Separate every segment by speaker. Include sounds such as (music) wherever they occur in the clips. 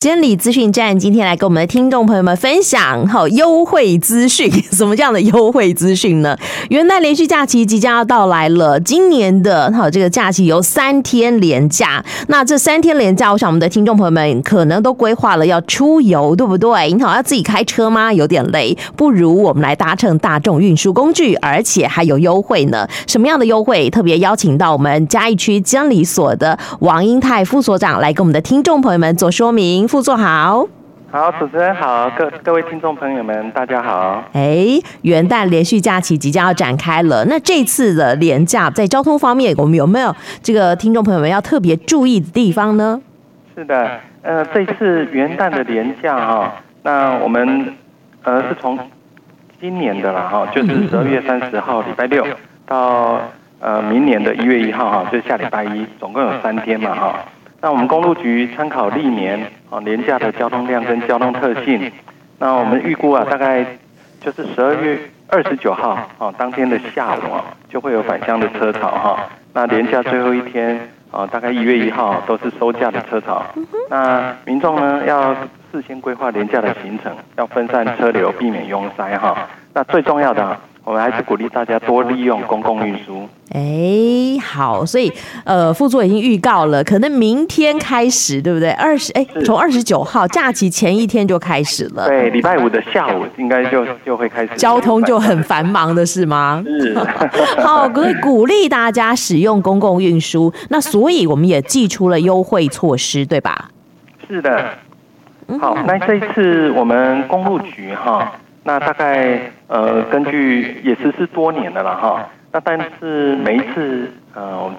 Speaker 1: 监理资讯站今天来跟我们的听众朋友们分享好优惠资讯，(laughs) 什么样的优惠资讯呢？元旦连续假期即将要到来了，今年的好这个假期有三天连假，那这三天连假，我想我们的听众朋友们可能都规划了要出游，对不对？你好，要自己开车吗？有点累，不如我们来搭乘大众运输工具，而且还有优惠呢。什么样的优惠？特别邀请到我们嘉义区监理所的王英泰副所长来跟我们的听众朋友们做说明。副座好，
Speaker 2: 好，主持人好，各各位听众朋友们，大家好。
Speaker 1: 哎，元旦连续假期即将要展开了，那这次的连假在交通方面，我们有没有这个听众朋友们要特别注意的地方呢？
Speaker 2: 是的，呃，这次元旦的连假哈、哦，那我们呃是从今年的了哈，就是十二月三十号礼拜六到呃明年的一月一号哈，就是下礼拜一，总共有三天嘛哈。那我们公路局参考历年啊连假的交通量跟交通特性，那我们预估啊大概就是十二月二十九号啊当天的下午啊就会有返乡的车潮哈。那连假最后一天啊大概一月一号都是收假的车潮。那民众呢要事先规划连假的行程，要分散车流，避免拥塞哈。那最重要的。我们还是鼓励大家多利用公共运输。
Speaker 1: 哎，好，所以呃，副座已经预告了，可能明天开始，对不对？二十哎，从二十九号假期前一天就开始了。
Speaker 2: 对，礼拜五的下午应该就就会开始。
Speaker 1: 交通就很繁忙的是吗？
Speaker 2: 是。(laughs)
Speaker 1: 好，可以鼓励大家使用公共运输。那所以我们也寄出了优惠措施，对吧？
Speaker 2: 是的。好，那这一次我们公路局哈。那大概呃，根据也实施多年的了哈。那但是每一次呃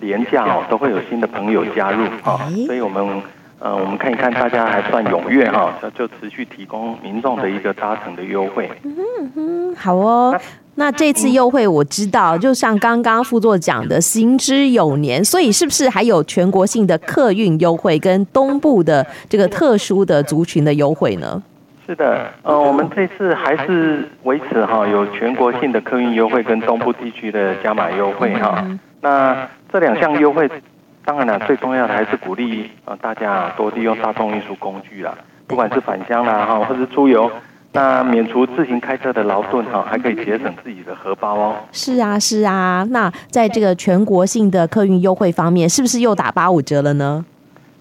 Speaker 2: 连假哦，都会有新的朋友加入哈，所以我们呃我们看一看大家还算踊跃哈，就持续提供民众的一个搭乘的优惠。
Speaker 1: 嗯哼，好哦。那这次优惠我知道，就像刚刚副座讲的，行之有年，所以是不是还有全国性的客运优惠跟东部的这个特殊的族群的优惠呢？
Speaker 2: 是的，呃，我们这次还是维持哈，有全国性的客运优惠跟东部地区的加码优惠哈。那这两项优惠，当然了，最重要的还是鼓励呃大家多利用大众运输工具啦，不管是返乡啦哈，或是出游，那免除自行开车的劳顿哈，还可以节省自己的荷包哦。
Speaker 1: 是啊，是啊。那在这个全国性的客运优惠方面，是不是又打八五折了呢？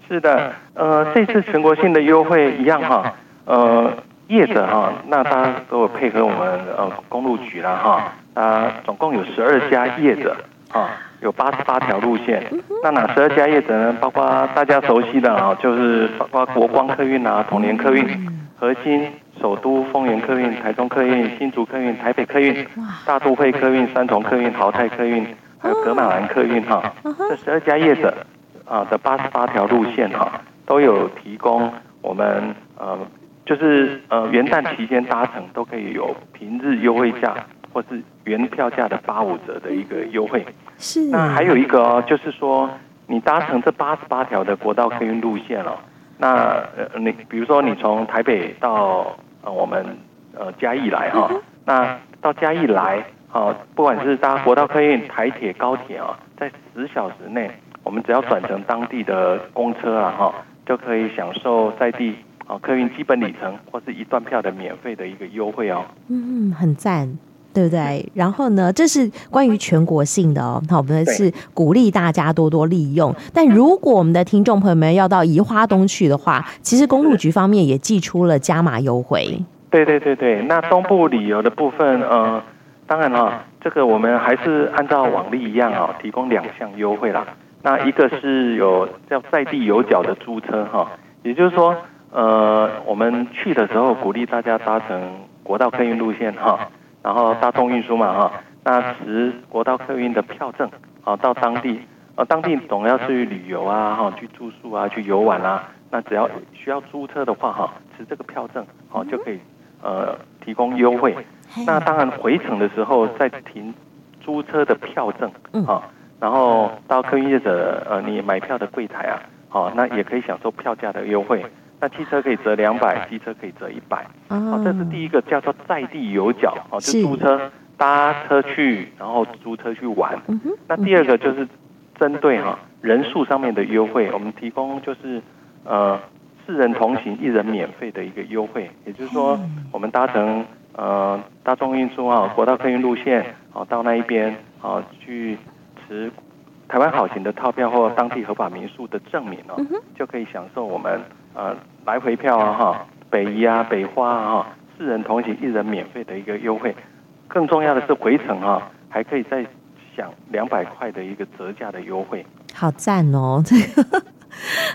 Speaker 2: 是的，呃，这次全国性的优惠一样哈。呃，业者哈，那大家都有配合我们呃公路局啦哈，啊，总共有十二家业者啊，有八十八条路线。那哪十二家业者呢？包括大家熟悉的啊，就是包括国光客运啊、统联客运、核心、首都、丰原客运、台中客运、新竹客运、台北客运、大都会客运、三重客运、淘汰客运，还有格马兰客运哈。这十二家业者啊的八十八条路线哈，都有提供我们呃。就是呃元旦期间搭乘都可以有平日优惠价，或是原票价的八五折的一个优惠。
Speaker 1: 是。
Speaker 2: 那还有一个哦，就是说你搭乘这八十八条的国道客运路线哦，那呃你比如说你从台北到呃我们呃嘉义来哈，那到嘉义来哦，不管是搭国道客运、台铁、高铁啊，在十小时内，我们只要转乘当地的公车啊哈，就可以享受在地。哦，客运基本里程或是一段票的免费的一个优惠哦。
Speaker 1: 嗯嗯，很赞，对不对？然后呢，这是关于全国性的哦。那我们是鼓励大家多多利用。但如果我们的听众朋友们要到宜花东去的话，其实公路局方面也寄出了加码优惠。
Speaker 2: 对对对对，那东部旅游的部分，呃，当然哈，这个我们还是按照往例一样啊，提供两项优惠啦。那一个是有叫在地有脚的租车哈，也就是说。呃，我们去的时候鼓励大家搭乘国道客运路线哈，然后大众运输嘛哈，那持国道客运的票证啊，到当地，呃，当地总要去旅游啊哈，去住宿啊，去游玩啊，那只要需要租车的话哈，持这个票证好就可以呃提供优惠。那当然回程的时候再停租车的票证啊，然后到客运业者呃你买票的柜台啊，好，那也可以享受票价的优惠。那汽车可以折两百，机车可以折一百。哦，这是第一个叫做在地有脚，哦，就租车搭车去，然后租车去玩。嗯。那第二个就是针对哈人数上面的优惠，我们提供就是呃四人同行一人免费的一个优惠，也就是说，我们搭乘呃大众运输啊，国道客运路线啊，到那一边啊去持台湾好行的套票或当地合法民宿的证明哦，就可以享受我们呃来回票啊哈，北移啊北花啊哈，四人同行一人免费的一个优惠。更重要的是回程啊，还可以再享两百块的一个折价的优惠。
Speaker 1: 好赞哦，这个。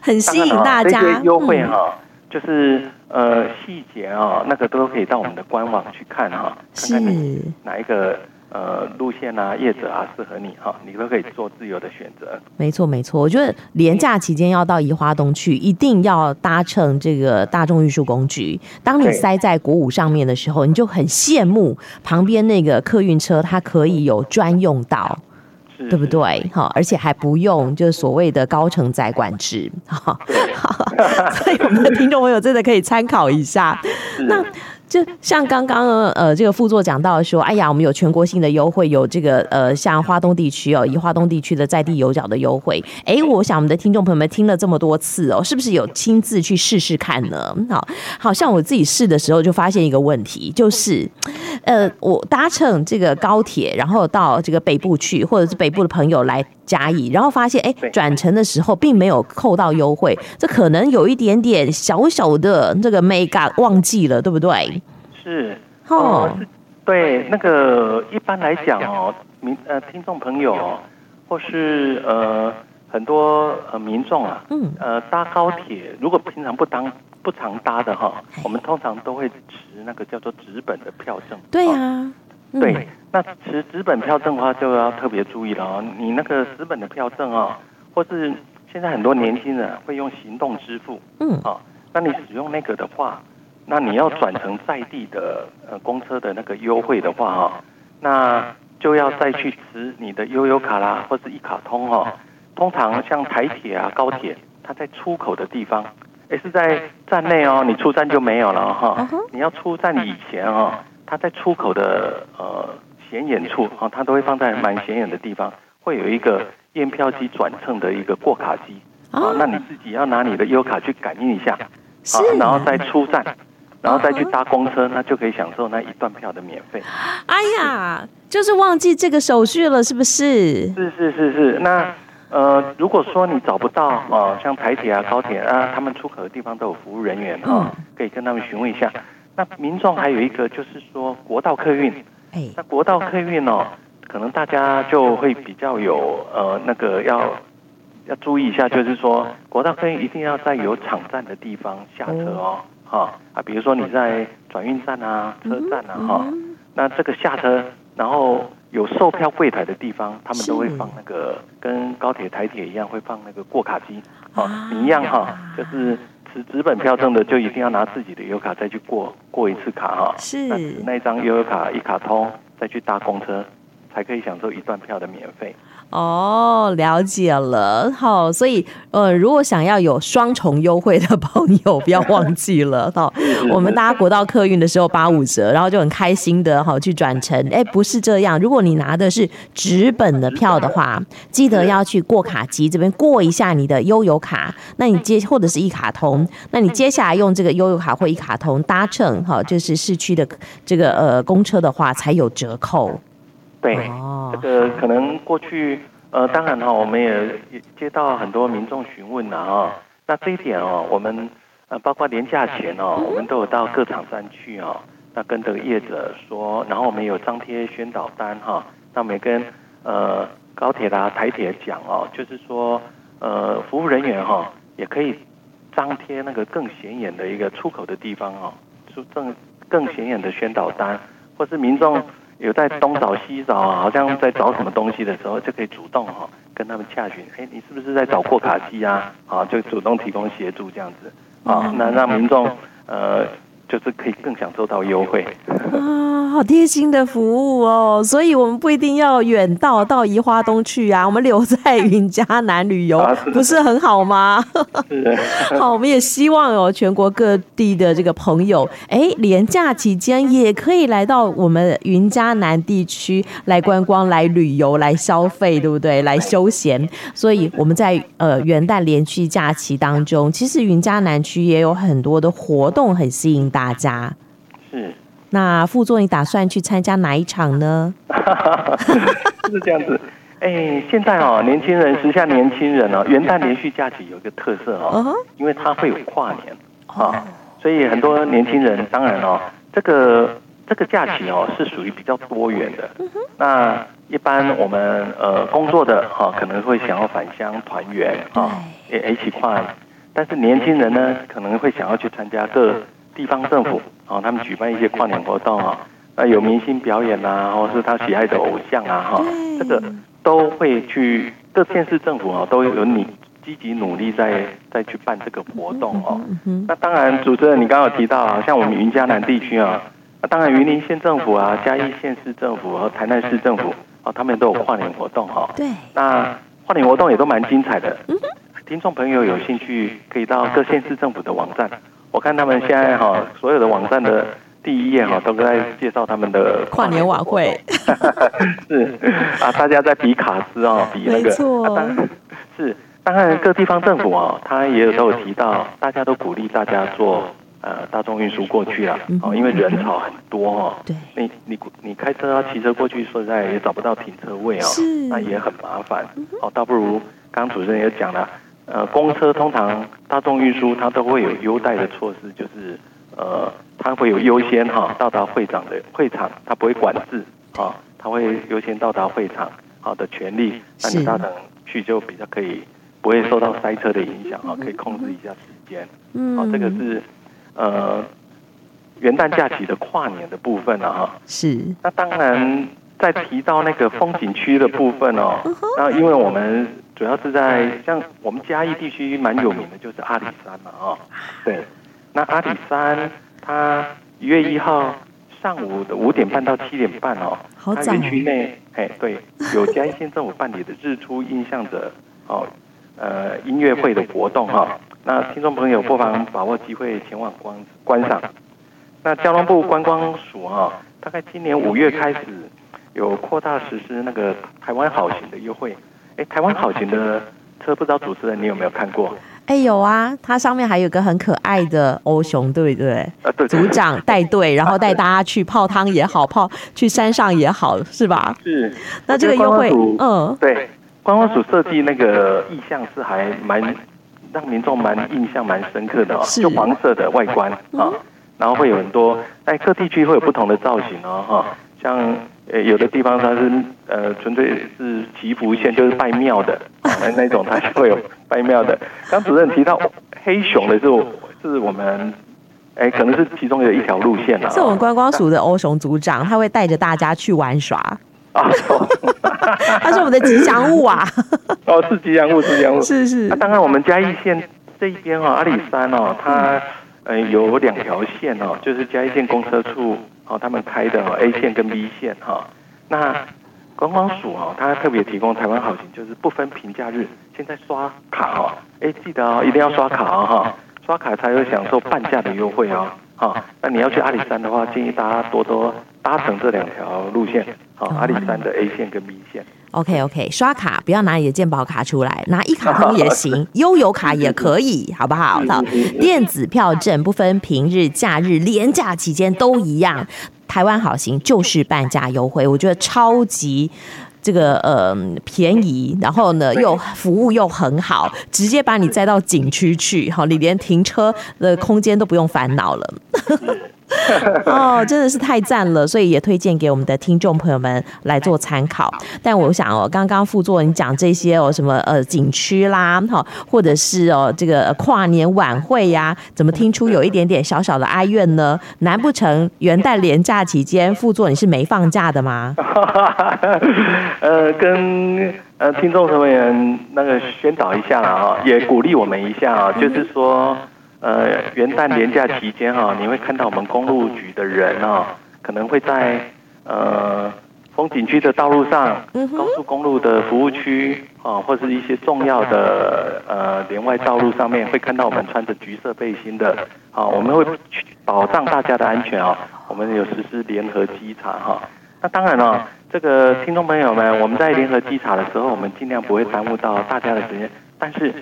Speaker 1: 很吸引大家，
Speaker 2: 优惠哈，就是呃细节啊，那个都可以到我们的官网去看哈，看看你哪一个呃路线啊、业者啊适合你哈，你都可以做自由的选择。
Speaker 1: 没错没错，我觉得廉假期间要到宜花东去，一定要搭乘这个大众运输工具。当你塞在国五上面的时候，你就很羡慕旁边那个客运车，它可以有专用道。对不对？好，而且还不用就是所谓的高承载管制，好，(laughs) 所以我们的听众朋友真的可以参考一下。(laughs) 那。就像刚刚呃，这个副座讲到说，哎呀，我们有全国性的优惠，有这个呃，像华东地区哦，以华东地区的在地有角的优惠。哎，我想我们的听众朋友们听了这么多次哦，是不是有亲自去试试看呢？好，好像我自己试的时候就发现一个问题，就是呃，我搭乘这个高铁，然后到这个北部去，或者是北部的朋友来嘉义，然后发现哎，转乘的时候并没有扣到优惠，这可能有一点点小小的这个 mega 忘记了，对不对？
Speaker 2: 是。哦，是。对那个一般来讲哦，民呃听众朋友，或是呃很多呃民众啊，嗯。呃搭高铁，如果平常不当不常搭的哈，我们通常都会持那个叫做纸本的票证。
Speaker 1: 对呀、啊，嗯、
Speaker 2: 对，那持纸本票证的话就要特别注意了哦，你那个纸本的票证啊，或是现在很多年轻人会用行动支付，嗯啊，那你使用那个的话。那你要转成在地的呃公车的那个优惠的话哈，那就要再去持你的悠游卡啦，或是一卡通哈。通常像台铁啊、高铁，它在出口的地方，也是在站内哦，你出站就没有了哈。你要出站以前哦，它在出口的呃显眼处啊，它都会放在蛮显眼的地方，会有一个验票机转乘的一个过卡机啊，那你自己要拿你的优卡去感应一下啊，然后再出站。然后再去搭公车，那就可以享受那一段票的免费。
Speaker 1: 哎呀，就是忘记这个手续了，是不是？
Speaker 2: 是是是是。那呃，如果说你找不到啊、呃，像台铁啊、高铁啊，他们出口的地方都有服务人员啊、呃，可以跟他们询问一下。那民众还有一个就是说国道客运，哎，那国道客运哦，可能大家就会比较有呃那个要要注意一下，就是说国道客运一定要在有场站的地方下车哦。哈啊，比如说你在转运站啊、车站啊，哈，那这个下车，然后有售票柜台的地方，他们都会放那个跟高铁、台铁一样，会放那个过卡机。哦，你一样哈，就是持纸本票证的，就一定要拿自己的悠卡再去过过一次卡哈。是。那那张悠游卡一卡通，再去搭公车，才可以享受一段票的免费。
Speaker 1: 哦，了解了，好，所以呃，如果想要有双重优惠的朋友，不要忘记了，好，我们搭国道客运的时候八五折，然后就很开心的好去转乘。哎，不是这样，如果你拿的是纸本的票的话，记得要去过卡机这边过一下你的悠游卡，那你接或者是一卡通，那你接下来用这个悠游卡或一卡通搭乘好，就是市区的这个呃公车的话，才有折扣。
Speaker 2: 对，这个可能过去，呃，当然哈，我们也接到很多民众询问了啊。那这一点哦，我们呃，包括年假前哦，我们都有到各场站去哦，那跟这个业者说，然后我们有张贴宣导单哈，那我们也跟呃高铁啦、台铁讲哦，就是说呃，服务人员哈也可以张贴那个更显眼的一个出口的地方哦，出更更显眼的宣导单，或是民众。有在东找西找啊，好像在找什么东西的时候，就可以主动哈跟他们洽询。哎，你是不是在找过卡机啊？啊，就主动提供协助这样子啊，那让民众呃就是可以更享受到优惠
Speaker 1: 啊，好贴心的服务哦！所以我们不一定要远道到宜花东去啊，(laughs) 我们留在云嘉南旅游不是很好吗？
Speaker 2: 是。(laughs)
Speaker 1: 好，我们也希望哦，全国各地的这个朋友，哎，连假期间也可以来到我们云嘉南地区来观光、来旅游、来消费，对不对？来休闲。所以我们在呃元旦连续假期当中，其实云嘉南区也有很多的活动，很吸引大家。大家
Speaker 2: 是，
Speaker 1: 那副座，你打算去参加哪一场呢？(laughs)
Speaker 2: 是这样子，哎、欸，现在哦，年轻人，时下年轻人哦，元旦连续假期有一个特色哦，uh. 因为它会有跨年啊，uh. 所以很多年轻人当然哦，这个这个假期哦是属于比较多元的。Uh. 那一般我们呃工作的哈、哦、可能会想要返乡团圆啊，也、uh. 一起跨年。但是年轻人呢，可能会想要去参加各地方政府啊，他们举办一些跨年活动啊，那有明星表演啊，或是他喜爱的偶像啊，哈，这个都会去各县市政府啊，都有你积极努力在在去办这个活动哦。那当然，主持人你刚刚有提到啊，像我们云嘉南地区啊，那当然云林县政府啊、嘉义县市政府和台南市政府啊，他们都有跨年活动哈。对。那跨年活动也都蛮精彩的。听众朋友有兴趣，可以到各县市政府的网站。我看他们现在哈，所有的网站的第一页哈，都在介绍他们的
Speaker 1: 跨年晚会。(laughs)
Speaker 2: 是啊，大家在比卡斯哦，(laughs) 比那个。没错。啊、当然是，当然各地方政府啊，他也有都有提到，大家都鼓励大家坐呃大众运输过去了，哦，因为人潮很多哦。对。你你你开车啊，骑车过去，说实在也找不到停车位哦，那也很麻烦。哦，倒不如刚主持人也讲了。呃，公车通常大众运输它都会有优待的措施，就是呃，它会有优先哈到达会场的会场，它不会管制啊，它会优先到达会场好的权利，那你搭乘去就比较可以不会受到塞车的影响啊，可以控制一下时间。嗯，好，这个是呃元旦假期的跨年的部分了哈。是。那当然，在提到那个风景区的部分哦，那因为我们。主要是在像我们嘉义地区蛮有名的，就是阿里山嘛，哦，对。那阿里山，它一月一号上午的五点半到七点半哦，它园区内，哎，对，有嘉义县政府办理的日出印象者哦，呃，音乐会的活动哈。那听众朋友不妨把握机会前往观观赏。那交通部观光署哦，大概今年五月开始有扩大实施那个台湾好行的优惠。哎，台湾好行的车，不知道主持人你有没有看过？
Speaker 1: 哎，有啊，它上面还有个很可爱的欧熊，对不对？啊，对，对，组长带队，然后带大家去泡汤也好，泡去山上也好，是吧？是。那这个优惠，嗯，
Speaker 2: 对，观光署设计那个意象是还蛮让民众蛮印象蛮深刻的哦，就黄色的外观啊，嗯，然后会有很多，在各地区会有不同的造型哦，哈，像。呃，有的地方它是呃，纯粹是祈福线，就是拜庙的，(laughs) 那那种它就会有拜庙的。(laughs) 刚主任提到黑熊的时候，是我们，哎，可能是其中的一条路线了。
Speaker 1: 是我们观光署的欧熊组长，他会带着大家去玩耍。(laughs) 啊，他是我们的吉祥物啊。
Speaker 2: 哦，是吉祥物，吉祥物。
Speaker 1: 是是。
Speaker 2: 那当然，我们嘉义县这一边哦，阿里山哦，它呃有两条线哦，就是嘉义县公车处。哦，他们开的 A 线跟 B 线哈，那观光署哦，他特别提供台湾好行，就是不分平假日，现在刷卡哦，哎，记得哦，一定要刷卡哦哈，刷卡才会享受半价的优惠哦，哈，那你要去阿里山的话，建议大家多多搭乘这两条路线，好，阿里山的 A 线跟 B 线。
Speaker 1: OK OK，刷卡不要拿你的健保卡出来，拿一卡通也行，(laughs) 悠游卡也可以，好不好？好，电子票证不分平日、假日、连假期间都一样。台湾好行就是半价优惠，我觉得超级这个呃便宜，然后呢又服务又很好，直接把你载到景区去，好，你连停车的空间都不用烦恼了。(laughs) (laughs) 哦，真的是太赞了，所以也推荐给我们的听众朋友们来做参考。但我想哦，刚刚副座你讲这些哦，什么呃景区啦，哈，或者是哦这个跨年晚会呀，怎么听出有一点点小小的哀怨呢？(laughs) 难不成元旦连假期间，副座你是没放假的吗？
Speaker 2: 呃，跟呃听众朋友们那个宣导一下啊，也鼓励我们一下啊，就是说。呃元旦连假期间哈，你会看到我们公路局的人啊，可能会在呃风景区的道路上、高速公路的服务区啊，或是一些重要的呃连外道路上面，会看到我们穿着橘色背心的啊，我们会保障大家的安全啊，我们有实施联合稽查哈。那当然了，这个听众朋友们，我们在联合稽查的时候，我们尽量不会耽误到大家的时间。但是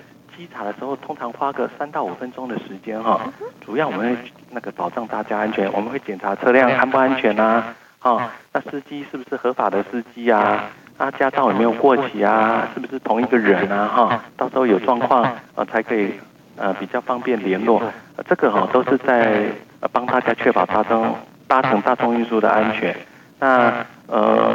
Speaker 2: 稽查的时候，通常花个三到五分钟的时间哈。主要我们会那个保障大家安全，我们会检查车辆安不安全啊，哈，那司机是不是合法的司机啊？那驾照有没有过期啊？是不是同一个人啊？哈，到时候有状况呃才可以呃比较方便联络。这个哈都是在帮大家确保大众搭乘大众运输的安全。那呃，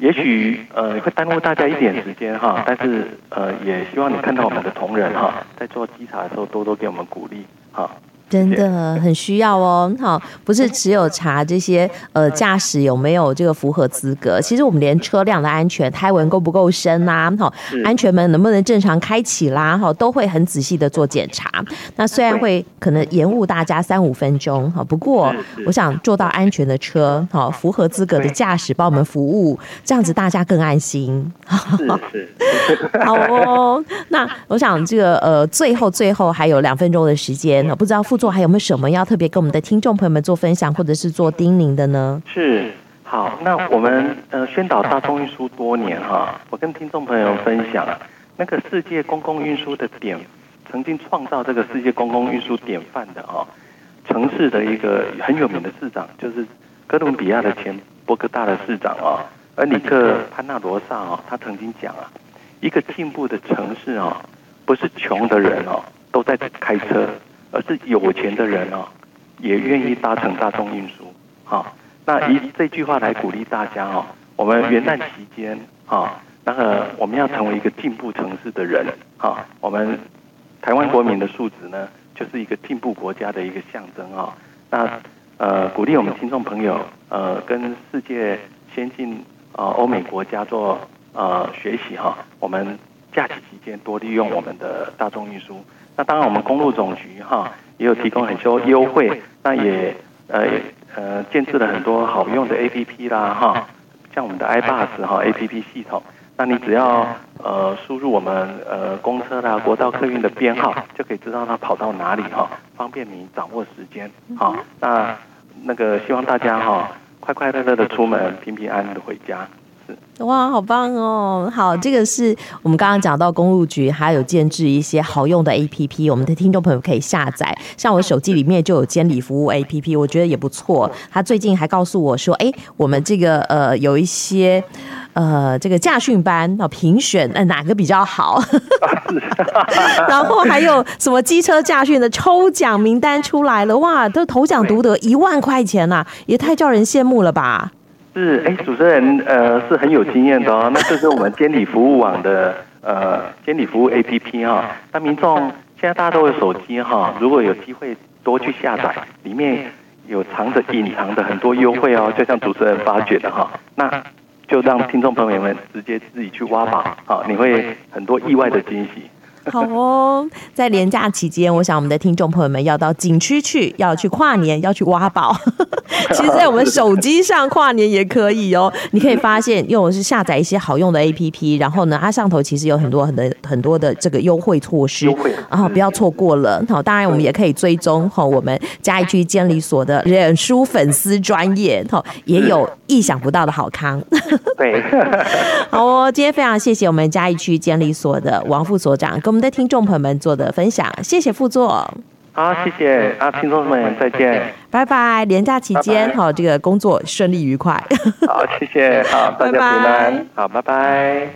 Speaker 2: 也许呃会耽误大家一点时间哈，但是呃也希望你看到我们的同仁哈，在做稽查的时候多多给我们鼓励哈。
Speaker 1: 真的很需要哦，好，不是只有查这些呃驾驶有没有这个符合资格，其实我们连车辆的安全胎纹够不够深呐，好，安全门能不能正常开启啦，哈，都会很仔细的做检查。那虽然会。可能延误大家三五分钟，哈，不过我想坐到安全的车，好，符合资格的驾驶帮我们服务，这样子大家更安心。(laughs) 好哦，那我想这个呃最后最后还有两分钟的时间，不知道。副座还有没有什么要特别跟我们的听众朋友们做分享，或者是做叮咛的呢？
Speaker 2: 是，好，那我们呃宣导大众运输多年哈，我跟听众朋友分享，那个世界公共运输的典，曾经创造这个世界公共运输典范的哈，城市的一个很有名的市长，就是哥伦比亚的前波哥大的市长啊，恩里克潘纳罗萨啊，他曾经讲啊，一个进步的城市啊，不是穷的人哦都在开车。而是有钱的人哦，也愿意搭乘大众运输，哈。那以这句话来鼓励大家哦，我们元旦期间啊，那个我们要成为一个进步城市的人，哈。我们台湾国民的素质呢，就是一个进步国家的一个象征啊。那呃，鼓励我们听众朋友呃，跟世界先进啊欧美国家做呃学习哈。我们假期期间多利用我们的大众运输。那当然，我们公路总局哈也有提供很多优惠，那也呃呃建置了很多好用的 APP 啦哈，像我们的 iBus 哈 APP 系统，那你只要呃输入我们呃公车啦、国道客运的编号，就可以知道它跑到哪里哈，方便你掌握时间。哈。那那个希望大家哈快快乐乐的出门，平平安安的回家。
Speaker 1: 哇，好棒哦！好，这个是我们刚刚讲到公路局还有建置一些好用的 APP，我们的听众朋友可以下载。像我手机里面就有监理服务 APP，我觉得也不错。他最近还告诉我说，哎，我们这个呃有一些呃这个驾训班哦评选，呃哪个比较好？(laughs) 然后还有什么机车驾训的抽奖名单出来了，哇，都头奖独得一万块钱呐，也太叫人羡慕了吧！
Speaker 2: 是，哎，主持人，呃，是很有经验的哦。(laughs) 那这是我们监理服务网的，呃，监理服务 APP 哈。那民众现在大家都有手机哈，如果有机会多去下载，里面有藏着隐藏的很多优惠哦，就像主持人发掘的哈。那就让听众朋友们直接自己去挖宝，好，你会很多意外的惊喜。(laughs)
Speaker 1: 好哦，在连假期间，我想我们的听众朋友们要到景区去，要去跨年，要去挖宝。(laughs) 其实，在我们手机上跨年也可以哦。你可以发现，用的是下载一些好用的 APP，然后呢，它上头其实有很多很多很多的这个优惠措施，然后不要错过了。好，当然我们也可以追踪哈，我们嘉义区监理所的脸书粉丝专业，哈，也有意想不到的好康。
Speaker 2: 对，(laughs)
Speaker 1: 好哦，今天非常谢谢我们嘉义区监理所的王副所长跟我们的听众朋友们做的分享，谢谢副座。
Speaker 2: 好，谢谢啊，听众们再见，
Speaker 1: 拜拜。连假期间，好，这个工作顺利愉快。
Speaker 2: 好，谢谢，好，大家平安，好，拜拜。